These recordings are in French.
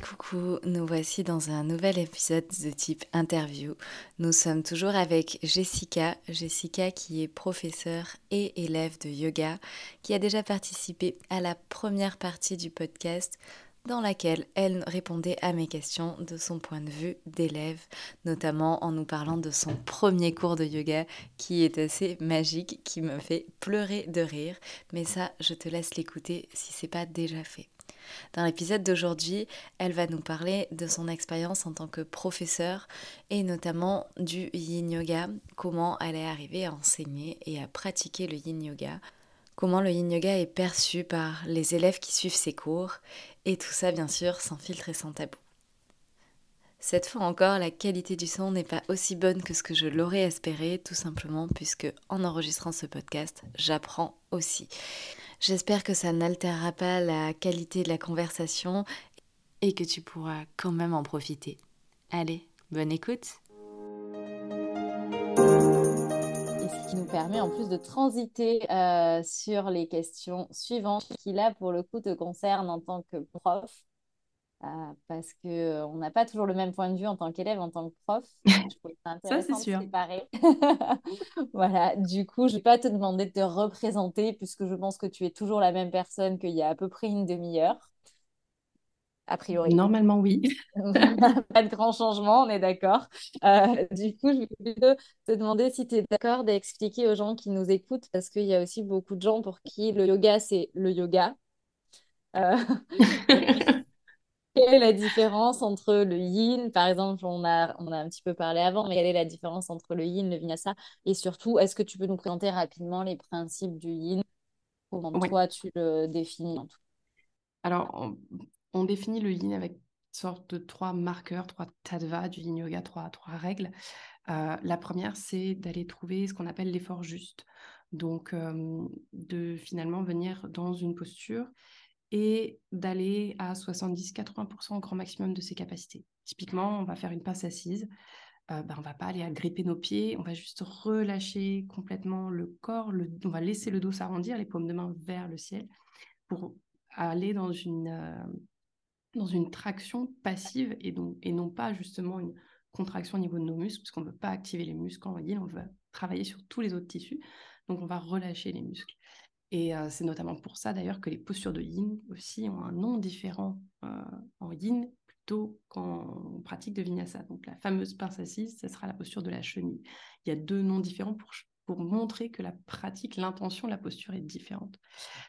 Coucou, nous voici dans un nouvel épisode de type interview. Nous sommes toujours avec Jessica, Jessica qui est professeure et élève de yoga, qui a déjà participé à la première partie du podcast dans laquelle elle répondait à mes questions de son point de vue d'élève, notamment en nous parlant de son premier cours de yoga qui est assez magique, qui me fait pleurer de rire. Mais ça, je te laisse l'écouter si c'est pas déjà fait. Dans l'épisode d'aujourd'hui, elle va nous parler de son expérience en tant que professeure et notamment du yin yoga, comment elle est arrivée à enseigner et à pratiquer le yin yoga, comment le yin yoga est perçu par les élèves qui suivent ses cours et tout ça bien sûr sans filtre et sans tabou. Cette fois encore, la qualité du son n'est pas aussi bonne que ce que je l'aurais espéré, tout simplement puisque en enregistrant ce podcast, j'apprends aussi. J'espère que ça n'altérera pas la qualité de la conversation et que tu pourras quand même en profiter. Allez, bonne écoute et ce qui nous permet en plus de transiter euh, sur les questions suivantes qui là pour le coup te concernent en tant que prof parce qu'on euh, n'a pas toujours le même point de vue en tant qu'élève, en tant que prof. ça, c'est sûr. voilà, du coup, je ne vais pas te demander de te représenter puisque je pense que tu es toujours la même personne qu'il y a à peu près une demi-heure. A priori. Normalement, oui. pas de grand changement, on est d'accord. Euh, du coup, je vais te demander si tu es d'accord d'expliquer aux gens qui nous écoutent parce qu'il y a aussi beaucoup de gens pour qui le yoga, c'est le yoga. Quelle est la différence entre le yin, par exemple, on a, on a un petit peu parlé avant, mais quelle est la différence entre le yin, le vinyasa? Et surtout, est-ce que tu peux nous présenter rapidement les principes du yin Comment toi, tu le définis en tout Alors, on, définit le yin avec une sorte de trois marqueurs, trois tattva du yin yoga, trois, trois règles. Euh, la première, c'est d'aller trouver ce qu'on appelle l'effort juste. Donc, euh, de finalement venir dans une posture et d'aller à 70-80% au grand maximum de ses capacités. Typiquement, on va faire une passe assise. Euh, ben, on va pas aller gripper nos pieds, on va juste relâcher complètement le corps, on va laisser le dos s'arrondir, les paumes de main vers le ciel, pour aller dans une, euh, dans une traction passive et, donc, et non pas justement une contraction au niveau de nos muscles, parce qu'on ne veut pas activer les muscles en on veut travailler sur tous les autres tissus, donc on va relâcher les muscles. Et c'est notamment pour ça d'ailleurs que les postures de yin aussi ont un nom différent en yin plutôt qu'en pratique de vinyasa. Donc la fameuse pince assise, ce sera la posture de la chenille. Il y a deux noms différents pour, pour montrer que la pratique, l'intention la posture est différente.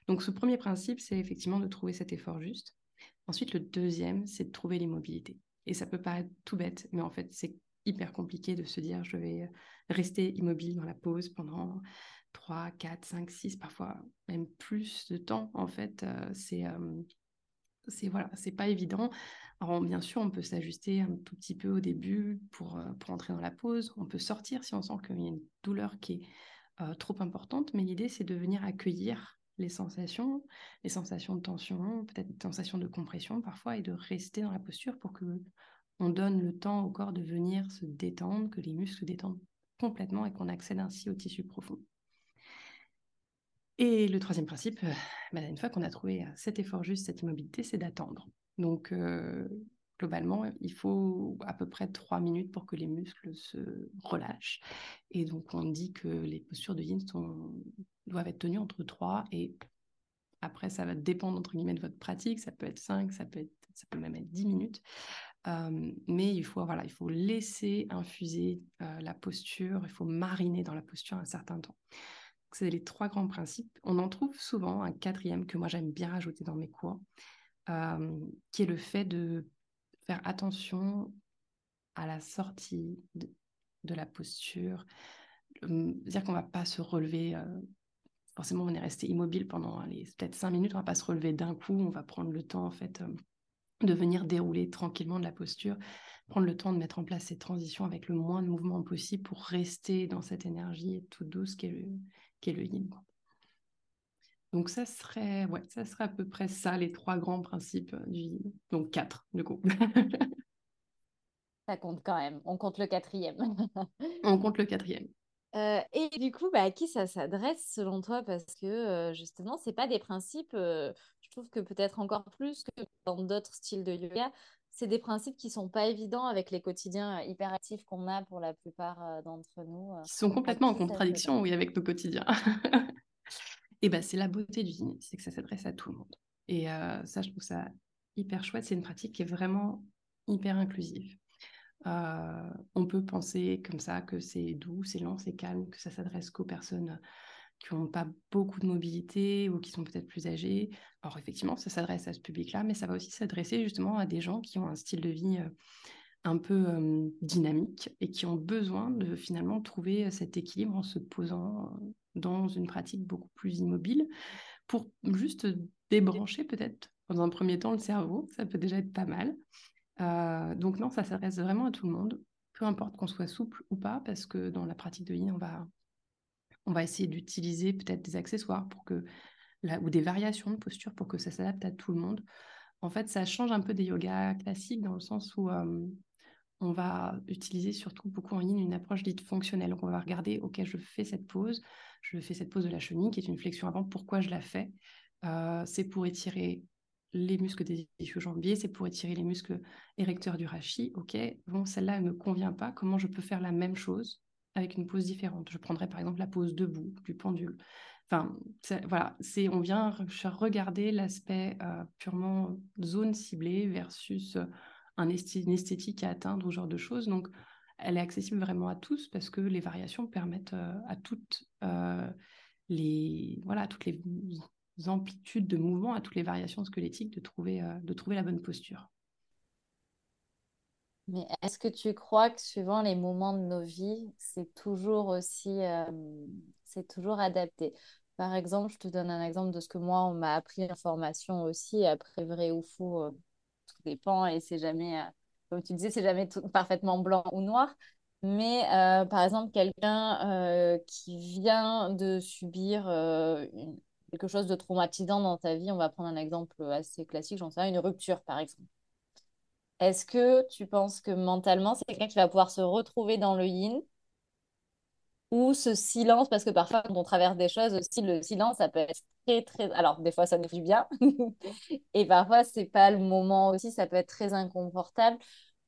Donc ce premier principe, c'est effectivement de trouver cet effort juste. Ensuite, le deuxième, c'est de trouver l'immobilité. Et ça peut paraître tout bête, mais en fait, c'est hyper compliqué de se dire je vais rester immobile dans la pause pendant 3, 4, 5, 6, parfois même plus de temps, en fait, euh, c'est euh, c'est voilà, c'est pas évident. Alors bien sûr, on peut s'ajuster un tout petit peu au début pour, euh, pour entrer dans la pause. On peut sortir si on sent qu'il y a une douleur qui est trop importante, mais l'idée c'est de venir accueillir les sensations, les sensations de tension, peut-être des sensations de compression parfois, et de rester dans la posture pour que on donne le temps au corps de venir se détendre, que les muscles se détendent complètement et qu'on accède ainsi au tissu profond. Et le troisième principe, euh, bah, une fois qu'on a trouvé euh, cet effort juste, cette immobilité, c'est d'attendre. Donc, euh, globalement, il faut à peu près trois minutes pour que les muscles se relâchent. Et donc, on dit que les postures de yin doivent être tenues entre trois et après, ça va dépendre entre guillemets de votre pratique. Ça peut être cinq, ça peut, être, ça peut même être dix minutes. mais il faut, voilà, il faut laisser infuser la posture, il faut mariner dans la posture un certain temps. C'est les trois grands principes. On en trouve souvent un quatrième que moi j'aime bien rajouter dans mes cours, euh, qui est le fait de faire attention à la sortie de, la posture. C'est-à-dire qu'on ne va pas se relever euh, forcément, on est resté immobile pendant peut-être cinq minutes, on va pas se relever d'un coup, on va prendre le temps, en fait, euh, de venir dérouler tranquillement de la posture, prendre le temps de mettre en place ces transitions avec le moins de mouvement possible pour rester dans cette énergie toute douce qui est le, qui est le yin. Donc ça serait, ouais, ça serait à peu près ça, les trois grands principes du yin. Donc quatre, du coup. ça compte quand même. On compte le quatrième. On compte le quatrième. Euh, et du coup, bah, à qui ça s'adresse selon toi? Parce que euh, justement, ce pas des principes, euh, je trouve que peut-être encore plus que dans d'autres styles de yoga, c'est des principes qui sont pas évidents avec les quotidiens hyperactifs qu'on a pour la plupart d'entre nous. Qui sont complètement en contradiction, oui, avec nos quotidiens. et ben, c'est la beauté du yin, c'est que ça s'adresse à tout le monde. Et ça, je trouve ça hyper chouette. C'est une pratique qui est vraiment hyper inclusive. Euh, on peut penser comme ça que c'est doux, c'est lent, c'est calme, que ça s'adresse qu'aux personnes qui n'ont pas beaucoup de mobilité ou qui sont peut-être plus âgées. Alors effectivement, ça s'adresse à ce public-là, mais ça va aussi s'adresser justement à des gens qui ont un style de vie euh, un peu euh, dynamique et qui ont besoin de finalement trouver cet équilibre en se posant dans une pratique beaucoup plus immobile pour juste débrancher peut-être dans un premier temps le cerveau, ça peut déjà être pas mal. Euh, donc non, ça s'adresse vraiment à tout le monde, peu importe qu'on soit souple ou pas, parce que dans la pratique de yin, on va, on va essayer d'utiliser peut-être des accessoires pour que, ou des variations de posture pour que ça s'adapte à tout le monde. En fait, ça change un peu des yogas classiques dans le sens où euh, on va utiliser surtout beaucoup en yin une approche dite fonctionnelle. Donc on va regarder, ok, je fais cette pose, je fais cette pose de la chenille qui est une flexion avant. Pourquoi je la fais? Euh, C'est pour étirer les muscles des ischio-jambiers, c'est pour étirer les muscles érecteurs du rachis. Ok, bon, celle-là, elle ne me convient pas. Comment je peux faire la même chose avec une pose différente? Je prendrais par exemple la pose debout du pendule. Enfin, voilà, c'est on vient regarder l'aspect euh, purement zone ciblée versus euh, un une esthétique à atteindre ou ce genre de choses. Donc, elle est accessible vraiment à tous parce que les variations permettent euh, à toutes les voilà toutes les amplitudes de mouvement, à toutes les variations squelettiques, de trouver, euh, de trouver la bonne posture. Mais est-ce que tu crois que suivant les moments de nos vies, c'est toujours aussi, euh, c'est toujours adapté? Par exemple, je te donne un exemple de ce que moi, on m'a appris en formation aussi. Après, vrai ou faux, euh, tout dépend et c'est jamais, comme tu disais, c'est jamais tout, parfaitement blanc ou noir. Mais par exemple, quelqu'un qui vient de subir une, quelque chose de traumatisant dans ta vie, on va prendre un exemple assez classique, j'en sais rien, une rupture par exemple. Est-ce que tu penses que mentalement, c'est quelqu'un qui va pouvoir se retrouver dans le yin ou ce silence, parce que parfois quand on traverse des choses aussi, le silence, ça peut être très, très... Alors, des fois, ça nous fait bien, et parfois, c'est pas le moment aussi, ça peut être très inconfortable.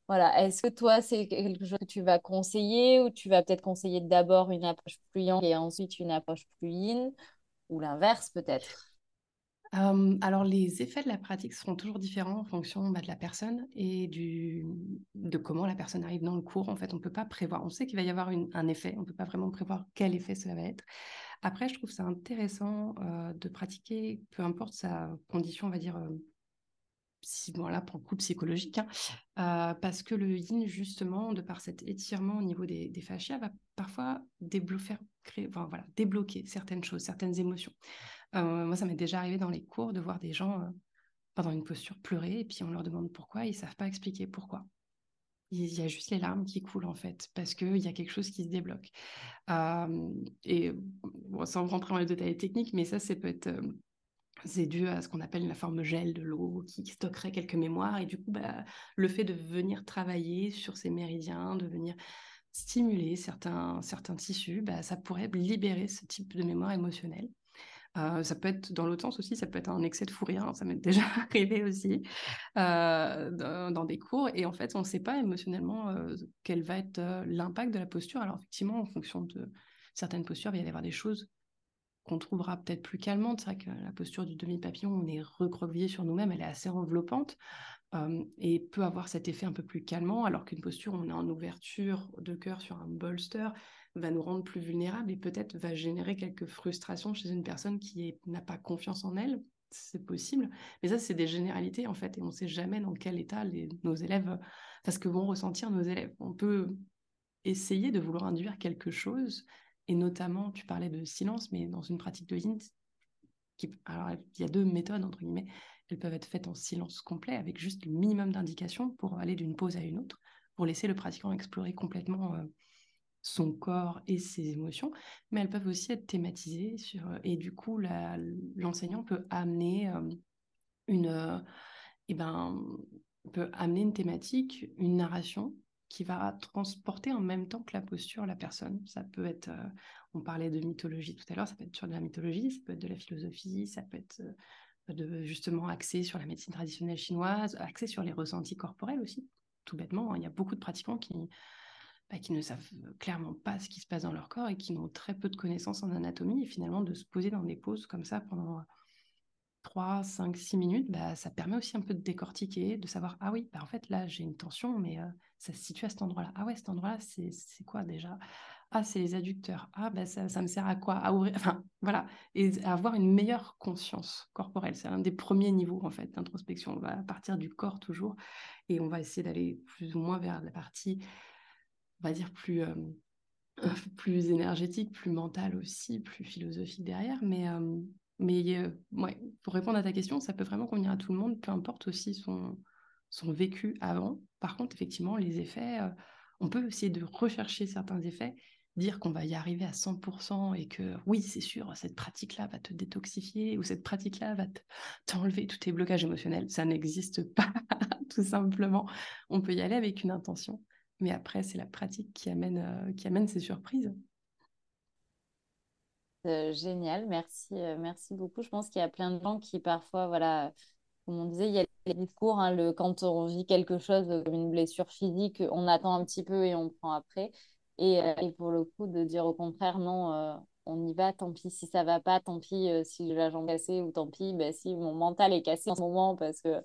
Voilà, est-ce que toi, c'est quelque chose que tu vas conseiller ou tu vas peut-être conseiller d'abord une approche plus yang et ensuite une approche plus yin? Ou l'inverse peut-être? Alors, les effets de la pratique seront toujours différents en fonction bah, de la personne et de comment la personne arrive dans le cours. En fait, on ne peut pas prévoir. On sait qu'il va y avoir un effet. On ne peut pas vraiment prévoir quel effet cela va être. Après, je trouve ça intéressant de pratiquer, peu importe sa condition, on va dire, bon, là, pour le coup psychologique, hein, parce que le yin, justement, de par cet étirement au niveau des, des fascias, va parfois débloquer, voilà, certaines choses, certaines émotions. Euh, moi, ça m'est déjà arrivé dans les cours de voir des gens euh, pendant une posture pleurer et puis on leur demande pourquoi, ils ne savent pas expliquer pourquoi. Il y a juste les larmes qui coulent en fait, parce qu'il y a quelque chose qui se débloque. Euh, et sans rentrer dans les détails techniques, mais ça, c'est peut être c'est dû à ce qu'on appelle la forme gel de l'eau qui stockerait quelques mémoires. Et du coup, bah, le fait de venir travailler sur ces méridiens, de venir stimuler certains, tissus, bah, ça pourrait libérer ce type de mémoire émotionnelle. Euh, ça peut être dans l'autre sens aussi, ça peut être un excès de fou rire, ça m'est déjà arrivé aussi euh, dans, des cours. Et en fait, on ne sait pas émotionnellement euh, quel va être l'impact de la posture. Alors effectivement, en fonction de certaines postures, il va y avoir des choses qu'on trouvera peut-être plus calmantes. C'est vrai que la posture du demi-papillon, on est recroquevillé sur nous-mêmes, elle est assez enveloppante et peut avoir cet effet un peu plus calmant, alors qu'une posture où on est en ouverture de cœur sur un bolster va nous rendre plus vulnérables et peut-être va générer quelques frustrations chez une personne qui n'a pas confiance en elle. C'est possible. Mais ça, c'est des généralités, en fait, et on ne sait jamais dans quel état nos élèves, parce que vont ressentir nos élèves. On peut essayer de vouloir induire quelque chose Et notamment, tu parlais de silence, mais dans une pratique de yin, qui, alors il y a deux méthodes, entre guillemets. Elles peuvent être faites en silence complet, avec juste le minimum d'indications pour aller d'une pause à une autre, pour laisser le pratiquant explorer complètement euh, son corps et ses émotions. Mais elles peuvent aussi être thématisées, sur, et du coup, l'enseignant peut amener euh, une... Euh, eh ben, peut amener une thématique, une narration qui va transporter en même temps que la posture la personne. Ça peut être, euh, on parlait de mythologie tout à l'heure, ça peut être sur de la mythologie, ça peut être de la philosophie, ça peut être euh, de, justement axé sur la médecine traditionnelle chinoise, axé sur les ressentis corporels aussi. Tout bêtement, hein. il y a beaucoup de pratiquants qui, bah, qui ne savent clairement pas ce qui se passe dans leur corps et qui n'ont très peu de connaissances en anatomie et finalement de se poser dans des poses comme ça pendant 3, 5, 6 minutes, bah, ça permet aussi un peu de décortiquer, de savoir, ah oui, bah, en fait, là, j'ai une tension, mais ça se situe à cet endroit-là. Ah ouais, cet endroit-là, c'est quoi déjà? Ah, c'est les adducteurs. Ah, bah, ça, ça, me sert à quoi? À ouvrir. Enfin, voilà. Et avoir une meilleure conscience corporelle. C'est un des premiers niveaux, en fait, d'introspection. On va partir du corps toujours et on va essayer d'aller plus ou moins vers la partie, on va dire, plus. Plus énergétique, plus mentale aussi, plus philosophique derrière, mais mais ouais, pour répondre à ta question, ça peut vraiment convenir à tout le monde, peu importe aussi son, son vécu avant. Par contre, effectivement, les effets, on peut essayer de rechercher certains effets, dire qu'on va y arriver à 100% et que oui, c'est sûr, cette pratique-là va te détoxifier ou cette pratique-là va t'enlever tous tes blocages émotionnels. Ça n'existe pas, tout simplement. On peut y aller avec une intention, mais après, c'est la pratique qui amène, qui amène ces surprises. Euh, génial, merci, euh, merci beaucoup. Je pense qu'il y a plein de gens qui parfois, voilà, comme on disait, il y a les discours, hein, quand on vit quelque chose comme une blessure physique, on attend un petit peu et on prend après. Et, euh, pour le coup, de dire au contraire, non, on y va, tant pis si ça va pas, tant pis si j'ai la jambe cassée ou tant pis ben, si mon mental est cassé en ce moment parce que,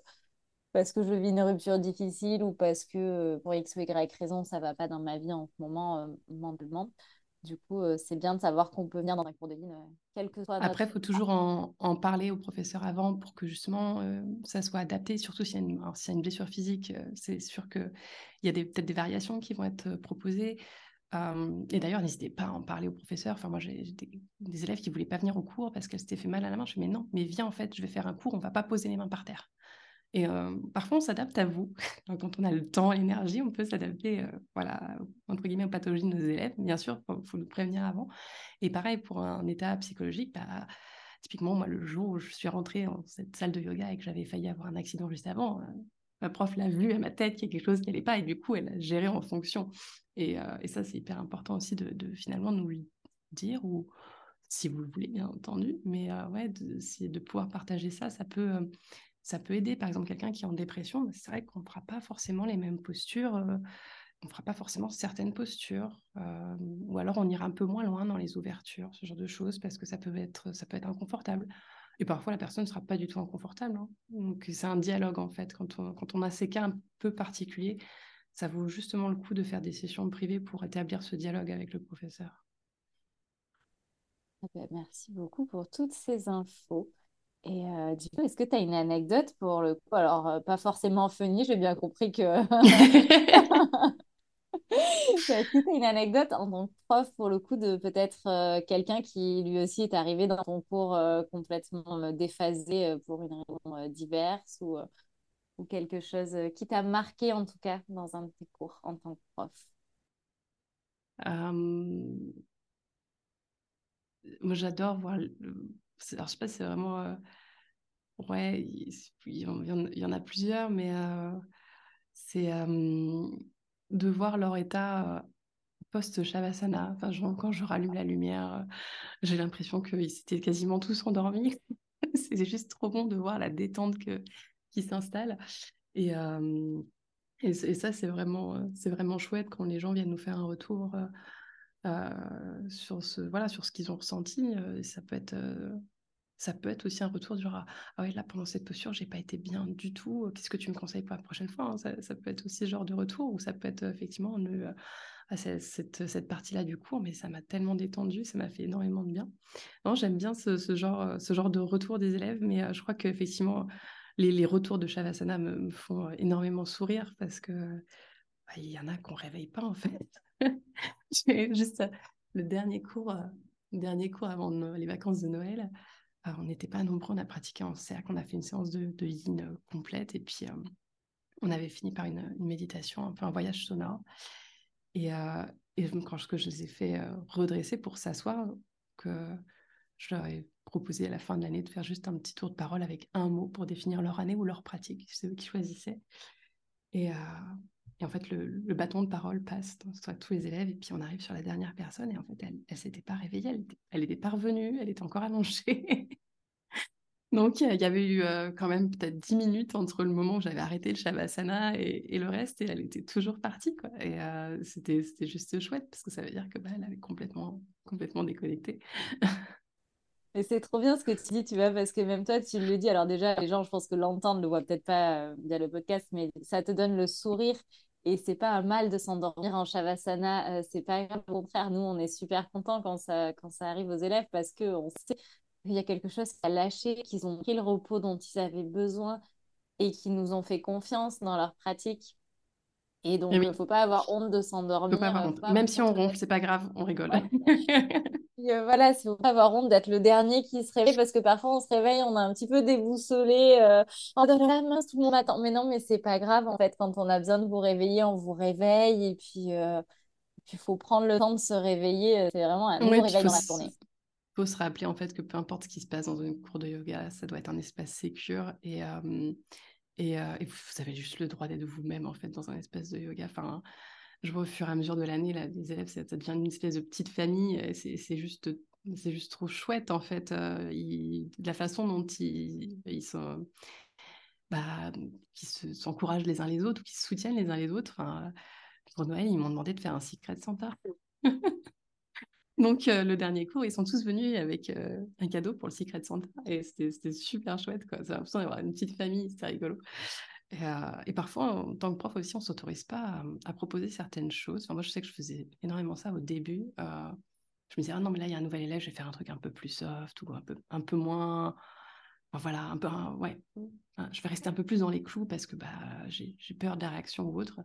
parce que je vis une rupture difficile ou parce que pour X ou Y raison, ça va pas dans ma vie en ce moment mentalement. Du coup, euh, c'est bien de savoir qu'on peut venir dans un cours de ligne, euh, quel que soit. Après, il faut toujours en, parler au professeur avant pour que justement euh, ça soit adapté, surtout s'il y, y, a une blessure physique. c'est sûr qu'il y a peut-être des variations qui vont être proposées. et d'ailleurs, n'hésitez pas à en parler au professeur. Enfin, moi, j'ai des, élèves qui ne voulaient pas venir au cours parce qu'elles s'étaient fait mal à la main. Je dis, mais non, mais viens, en fait, je vais faire un cours, on ne va pas poser les mains par terre. Et euh, parfois, on s'adapte à vous. Quand on a le temps, l'énergie, on peut s'adapter, euh, voilà, entre guillemets, aux pathologies de nos élèves. Bien sûr, il faut nous prévenir avant. Et pareil, pour un état psychologique, bah, typiquement, moi, le jour où je suis rentrée dans cette salle de yoga et que j'avais failli avoir un accident juste avant, euh, ma prof l'a vu à ma tête qu'il y a quelque chose qui n'allait pas et du coup, elle a géré en fonction. Et, et ça, c'est hyper important aussi de, de, finalement nous le dire ou si vous le voulez, bien entendu. Mais ouais, de, de pouvoir partager ça, ça peut ça peut aider. Par exemple, quelqu'un qui est en dépression, bah, c'est vrai qu'on ne fera pas forcément les mêmes postures, euh, on ne fera pas forcément certaines postures, euh, ou alors on ira un peu moins loin dans les ouvertures, ce genre de choses, parce que ça peut être, ça peut être inconfortable. Et parfois, la personne ne sera pas du tout inconfortable. Hein. Donc, c'est un dialogue, en fait. Quand on, a ces cas un peu particuliers, ça vaut justement le coup de faire des sessions privées pour établir ce dialogue avec le professeur. Ah bah, merci beaucoup pour toutes ces infos. Et euh, du coup, est-ce que tu as une anecdote pour le coup? Alors, euh, pas forcément funny, j'ai bien compris que. est-ce que tu as une anecdote en tant que prof pour le coup de peut-être euh, quelqu'un qui lui aussi est arrivé dans ton cours complètement déphasé pour une raison diverse ou, ou quelque chose qui t'a marqué en tout cas dans un de tes cours en tant que prof? Moi, j'adore voir. Alors, je sais pas, c'est vraiment. Euh, ouais, il y, en, a plusieurs, mais euh, c'est de voir leur état post-Shavasana. Enfin, quand je rallume la lumière, j'ai l'impression qu'ils étaient quasiment tous endormis. c'est juste trop bon de voir la détente qui s'installe. Et, et, ça, c'est vraiment, c'est vraiment chouette quand les gens viennent nous faire un retour. Sur ce voilà sur ce qu'ils ont ressenti ça peut être ça peut être aussi un retour du genre ah ouais là pendant cette posture j'ai pas été bien du tout qu'est-ce que tu me conseilles pour la prochaine fois hein?» ça, peut être aussi ce genre de retour ou ça peut être effectivement ah, cette, cette partie-là du cours mais ça m'a tellement détendu ça m'a fait énormément de bien non j'aime bien ce, genre ce genre de retour des élèves mais je crois qu'effectivement les, les retours de Shavasana me, font énormément sourire parce que bah, il y en a qu'on réveille pas en fait juste le dernier cours, dernier cours avant les vacances de Noël, on n'était pas nombreux, on a pratiqué en cercle, on a fait une séance de, yin complète et puis on avait fini par une, méditation, un peu un voyage sonore. Et, et quand je, que je les ai fait redresser pour s'asseoir, que je leur ai proposé à la fin de l'année de faire juste un petit tour de parole avec un mot pour définir leur année ou leur pratique, c'est eux qui choisissaient. Et, et en fait, le, bâton de parole passe sur tous les élèves, et puis on arrive sur la dernière personne, et en fait, elle ne s'était pas réveillée, elle elle était pas revenue, elle était encore allongée. Donc, il y avait eu quand même peut-être 10 minutes entre le moment où j'avais arrêté le Shavasana et, le reste, et elle était toujours partie. Quoi. Et c'était, c'était juste chouette, parce que ça veut dire que bah, elle avait complètement, complètement déconnecté. Et c'est trop bien ce que tu dis, tu vois, parce que même toi, tu le dis. Alors déjà, les gens, je pense que l'entendent, ne le voient peut-être pas via le podcast, mais ça te donne le sourire et c'est pas un mal de s'endormir en Shavasana, euh, c'est pas grave. Au contraire, nous, on est super contents quand ça, quand ça arrive aux élèves parce qu'on sait qu'il y a quelque chose qui a lâché, qu'ils ont pris le repos dont ils avaient besoin et qu'ils nous ont fait confiance dans leur pratique. Et donc, il ne faut pas avoir honte de s'endormir. Même si on ronfle, c'est pas grave, on rigole. Euh, voilà, c'est pas avoir honte d'être le dernier qui se réveille parce que parfois on se réveille, on est un petit peu déboussolé. Euh, oh la mince, tout le monde attend. Mais non, mais c'est pas grave en fait. Quand on a besoin de vous réveiller, on vous réveille. Et puis, euh, il faut prendre le temps de se réveiller. C'est vraiment un nouveau réveil dans la journée. Il faut se rappeler en fait que peu importe ce qui se passe dans une cours de yoga, ça doit être un espace sécure et, et, vous avez juste le droit d'être vous-même en fait dans un espace de yoga. Enfin, je vois au fur et à mesure de l'année, là, les élèves, ça, devient une espèce de petite famille. C'est juste, c'est juste trop chouette, en fait. La façon dont ils, ils sont, bah, qui s'encouragent les uns les autres ou qui se soutiennent les uns les autres. Enfin, pour Noël, ils m'ont demandé de faire un secret de Santa. Donc, euh, le dernier cours, ils sont tous venus avec euh, un cadeau pour le Secret Santa. Et c'était super chouette, quoi. C'est l'impression d'avoir une petite famille, c'était rigolo. Euh, et, parfois, en tant que prof aussi, on ne s'autorise pas à, proposer certaines choses. moi, je sais que je faisais énormément ça au début. Euh, je me disais, ah non, mais là, il y a un nouvel élève, je vais faire un truc un peu plus soft ou un peu, un peu moins. voilà, un peu. ouais, hein, je vais rester un peu plus dans les clous parce que bah, j'ai peur de la réaction ou autre.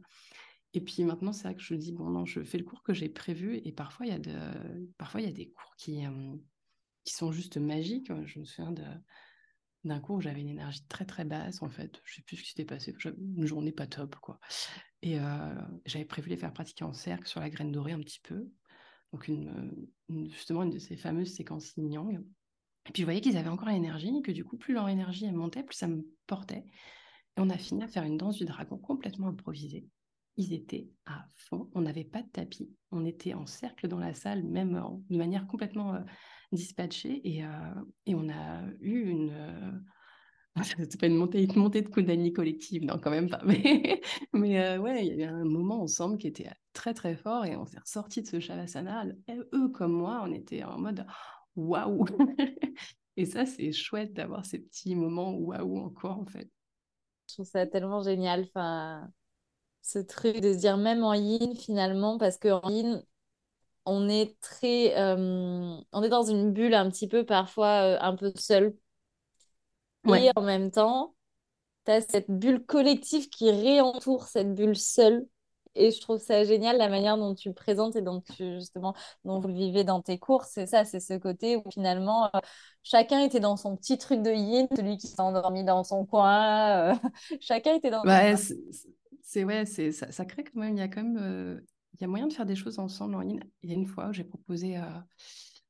Et puis maintenant, c'est vrai que je dis, bon, non, je fais le cours que j'ai prévu. Et parfois, il y, a de, parfois, y a des cours qui, euh, qui sont juste magiques. Je me souviens de d'un coup, j'avais une énergie très très basse en fait. Je sais plus ce qui s'était passé. Une journée pas top quoi. Et euh, j'avais prévu les faire pratiquer en cercle sur la graine dorée un petit peu. Donc une, justement une de ces fameuses séquences yin yang. Et puis je voyais qu'ils avaient encore l'énergie, que du coup plus leur énergie montait, plus ça me portait. Et on a fini à faire une danse du dragon complètement improvisée. Ils étaient à fond. On n'avait pas de tapis. On était en cercle dans la salle, même de manière complètement euh, dispatché et, euh, et on a eu une. Euh, pas une montée, une montée de Kundalini collective, non, quand même pas. Mais, mais euh, ouais, il y a eu un moment ensemble qui était très très fort et on s'est ressorti de ce Shavasana. eux comme moi, on était en mode waouh! et ça, c'est chouette d'avoir ces petits moments waouh encore en fait. Je trouve ça tellement génial. Enfin, ce truc de se dire même en yin finalement, parce que en yin, on est très, euh, on est dans une bulle un petit peu parfois euh, un peu seul. Et en même temps, tu as cette bulle collective qui réentoure cette bulle seule. Et je trouve ça génial la manière dont tu le présentes et dont tu, justement, dont vous le vivez dans tes cours. C'est ça, c'est ce côté où finalement, euh, chacun était dans son petit truc de yin, celui qui s'est endormi dans son coin. chacun était dans. Ouais, c'est ouais, c'est ça, crée quand même, il y a quand même il y a moyen de faire des choses ensemble en ligne. Il y a une fois où j'ai proposé. Euh,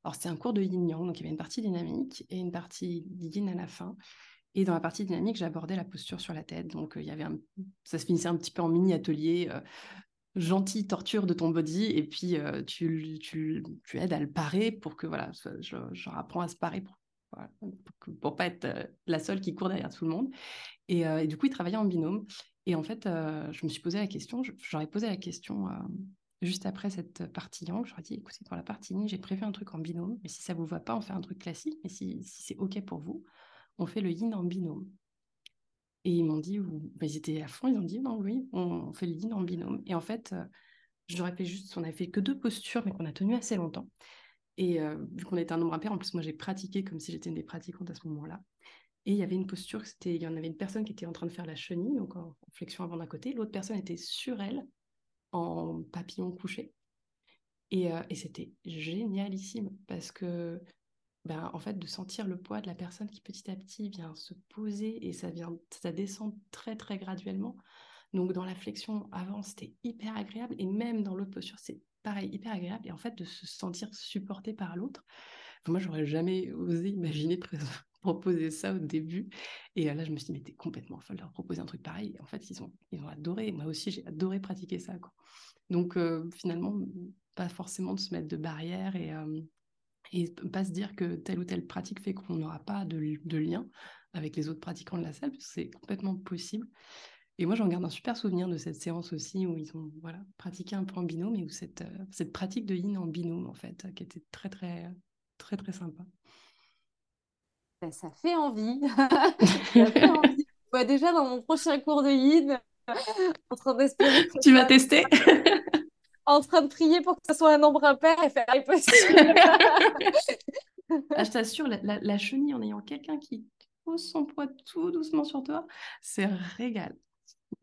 alors, c'était un cours de yin yang, donc il y avait une partie dynamique et une partie yin à la fin. Et dans la partie dynamique, j'abordais la posture sur la tête. Donc, euh, il y avait ça se finissait un petit peu en mini atelier. Euh, gentille torture de ton body et puis tu, tu, tu, aides à le parer pour que voilà je, je apprends à se parer pour, pour, pas être la seule qui court derrière tout le monde et, et, du coup il travaillait en binôme et en fait je me suis posé la question j'aurais posé la question juste après cette partie yang, j'aurais dit, écoutez, dans la partie yin, j'ai prévu un truc en binôme, mais si ça vous va pas, on fait un truc classique, mais si, c'est OK pour vous, on fait le yin en binôme. Et ils m'ont dit, bah, ils étaient à fond, ils ont dit, non, oui, on, fait le yin en binôme. Et en fait, euh, j'aurais fait juste, on avait fait que deux postures, mais qu'on a tenu assez longtemps. Et euh, vu qu'on était un nombre impair, en plus, moi, j'ai pratiqué comme si j'étais une des pratiquantes à ce moment-là. Et il y avait une posture, c'était, il y en avait une personne qui était en train de faire la chenille, donc en flexion avant d'un côté, l'autre personne était sur elle, en papillon couché. Et, et c'était génialissime parce que ben, en fait, de sentir le poids de la personne qui petit à petit vient se poser et ça vient, ça descend très très graduellement. Donc dans la flexion avant, c'était hyper agréable et même dans l'autre posture, c'est pareil, hyper agréable. Et en fait, de se sentir supporté par l'autre, moi, j'aurais jamais osé imaginer proposer ça au début. Et là, je me suis dit, mais t'es complètement folle de leur proposer un truc pareil. En fait, ils ont, ils ont adoré. Moi aussi, j'ai adoré pratiquer ça. Quoi. Donc, finalement, pas forcément de se mettre de barrières et, et pas se dire que telle ou telle pratique fait qu'on n'aura pas de, de, lien avec les autres pratiquants de la salle, parce que c'est complètement possible. Et moi, j'en garde un super souvenir de cette séance aussi, où ils ont voilà, pratiqué un peu en binôme, et où cette, euh, cette pratique de yin en binôme, en fait, qui était très, très, très, très sympa. Ben, ça fait envie. ça fait envie. Bah, déjà, dans mon prochain cours de yin, en train d'espérer. Tu vas tester en train de prier pour que ce soit un nombre impair et faire impossible. ah, je t'assure, la, chenille en ayant quelqu'un qui pose son poids tout doucement sur toi, c'est régal.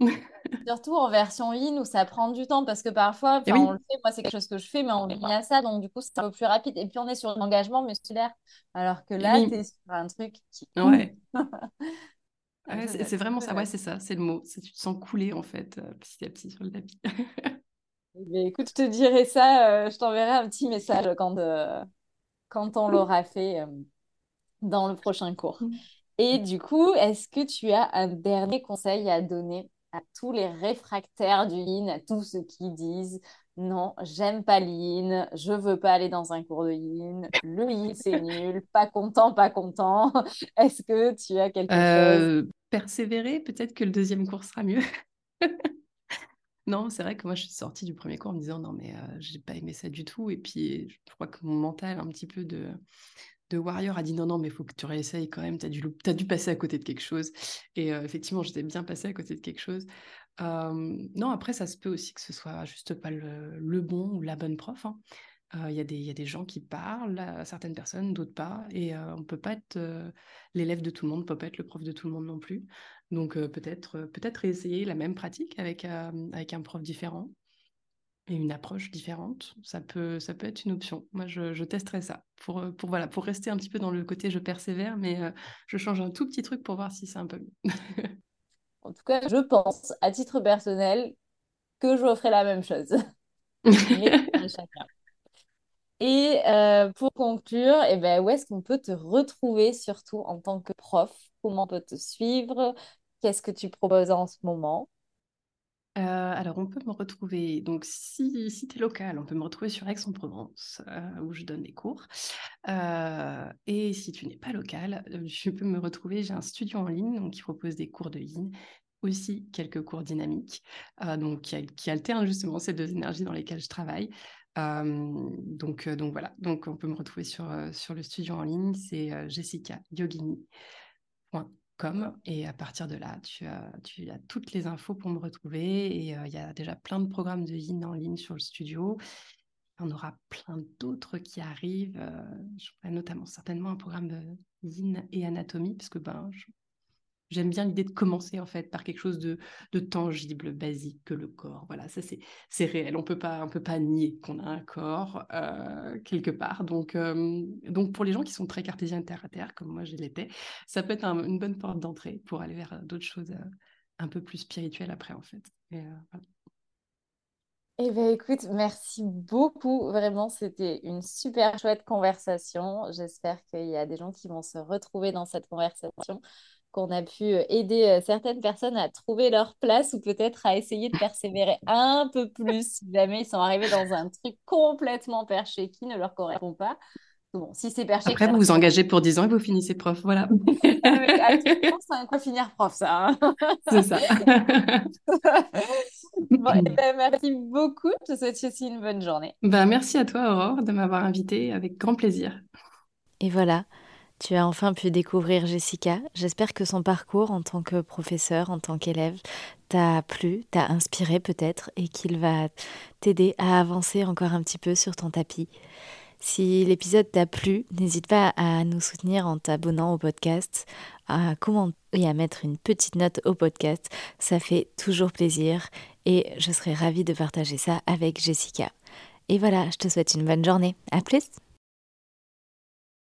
Surtout en version in où ça prend du temps parce que parfois, eh on le fait, moi c'est quelque chose que je fais, mais on vit à ça, donc du coup c'est un peu plus rapide. Et puis on est sur un engagement musculaire, alors que là, tu es sur un truc qui. Ouais. c'est vraiment ça, ouais, c'est ça, c'est le mot. Tu te sens couler en fait, euh, petit à petit sur le tapis. écoute, je te dirai ça, euh, je t'enverrai un petit message quand, euh, quand on l'aura fait euh, dans le prochain cours. Et du coup, est-ce que tu as un dernier conseil à donner à tous les réfractaires du yin, à tous ceux qui disent non, j'aime pas le yin, je veux pas aller dans un cours de yin, le yin c'est nul, pas content, pas content. Est-ce que tu as quelque chose? Persévérer, peut-être que le deuxième cours sera mieux. Non, c'est vrai que moi, je suis sortie du premier cours en me disant non, mais euh, j'ai pas aimé ça du tout. Et puis, je crois que mon mental, un petit peu de, de warrior, a dit non, non, mais il faut que tu réessayes quand même. Tu as, dû, as dû passer à côté de quelque chose. Et euh, effectivement, j'étais bien passée à côté de quelque chose. non, après, ça se peut aussi que ce soit juste pas le, bon ou la bonne prof. Hein. Il y, y, a des gens qui parlent à certaines personnes, d'autres pas. Et on peut pas être l'élève de tout le monde, on peut pas être le prof de tout le monde non plus. Donc peut-être peut-être réessayer la même pratique avec, avec un prof différent et une approche différente. Ça peut, ça peut être une option. Moi, je, je testerai ça pour, pour, voilà, pour rester un petit peu dans le côté je persévère, mais je change un tout petit truc pour voir si c'est un peu mieux. en tout cas, je pense, à titre personnel, que je ferai la même chose. Et euh, pour conclure, eh ben, où est-ce qu'on peut te retrouver, surtout en tant que prof? Comment on peut te suivre? Qu'est-ce que tu proposes en ce moment? Euh, alors, on peut me retrouver, donc si, si tu es local, on peut me retrouver sur Aix-en-Provence, euh, où je donne des cours. et si tu n'es pas local, je peux me retrouver, j'ai un studio en ligne donc, qui propose des cours de ligne, aussi quelques cours dynamiques, donc qui, alternent justement ces deux énergies dans lesquelles je travaille donc, donc voilà, donc on peut me retrouver sur, sur le studio en ligne, c'est jessicayogini.com et à partir de là, tu as, tu as toutes les infos pour me retrouver et il y a déjà plein de programmes de yin en ligne sur le studio. On aura plein d'autres qui arrivent. je notamment certainement un programme de yin et anatomie, parce que ben, je, J'aime bien l'idée de commencer en fait par quelque chose de, tangible, basique que le corps. Voilà, ça c'est réel. On peut pas on peut pas nier qu'on a un corps euh, quelque part. Donc euh, donc pour les gens qui sont très cartésiens terre à terre comme moi je l'étais, ça peut être une bonne porte d'entrée pour aller vers d'autres choses euh, un peu plus spirituelles après en fait. Et, eh bien, écoute, merci beaucoup. Vraiment, c'était une super chouette conversation. J'espère qu'il y a des gens qui vont se retrouver dans cette conversation qu'on a pu euh, aider euh, certaines personnes à trouver leur place ou peut-être à essayer de persévérer un peu plus si jamais ils sont arrivés dans un truc complètement perché qui ne leur correspond pas. Bon, si c'est perché. Après, vous vous engagez pour 10 ans et vous finissez prof. Voilà. à tout c'est un quoi finir prof, ça. Hein. c'est ça. bon, eh ben, merci beaucoup. Je te souhaite aussi une bonne journée. Ben, merci à toi, Aurore, de m'avoir invitée avec grand plaisir. Et voilà. Tu as enfin pu découvrir Jessica. J'espère que son parcours en tant que professeur, en tant qu'élève, t'a plu, t'a inspiré peut-être et qu'il va t'aider à avancer encore un petit peu sur ton tapis. Si l'épisode t'a plu, n'hésite pas à nous soutenir en t'abonnant au podcast, à commenter et à mettre une petite note au podcast. Ça fait toujours plaisir et je serai ravie de partager ça avec Jessica. Et voilà, je te souhaite une bonne journée. À plus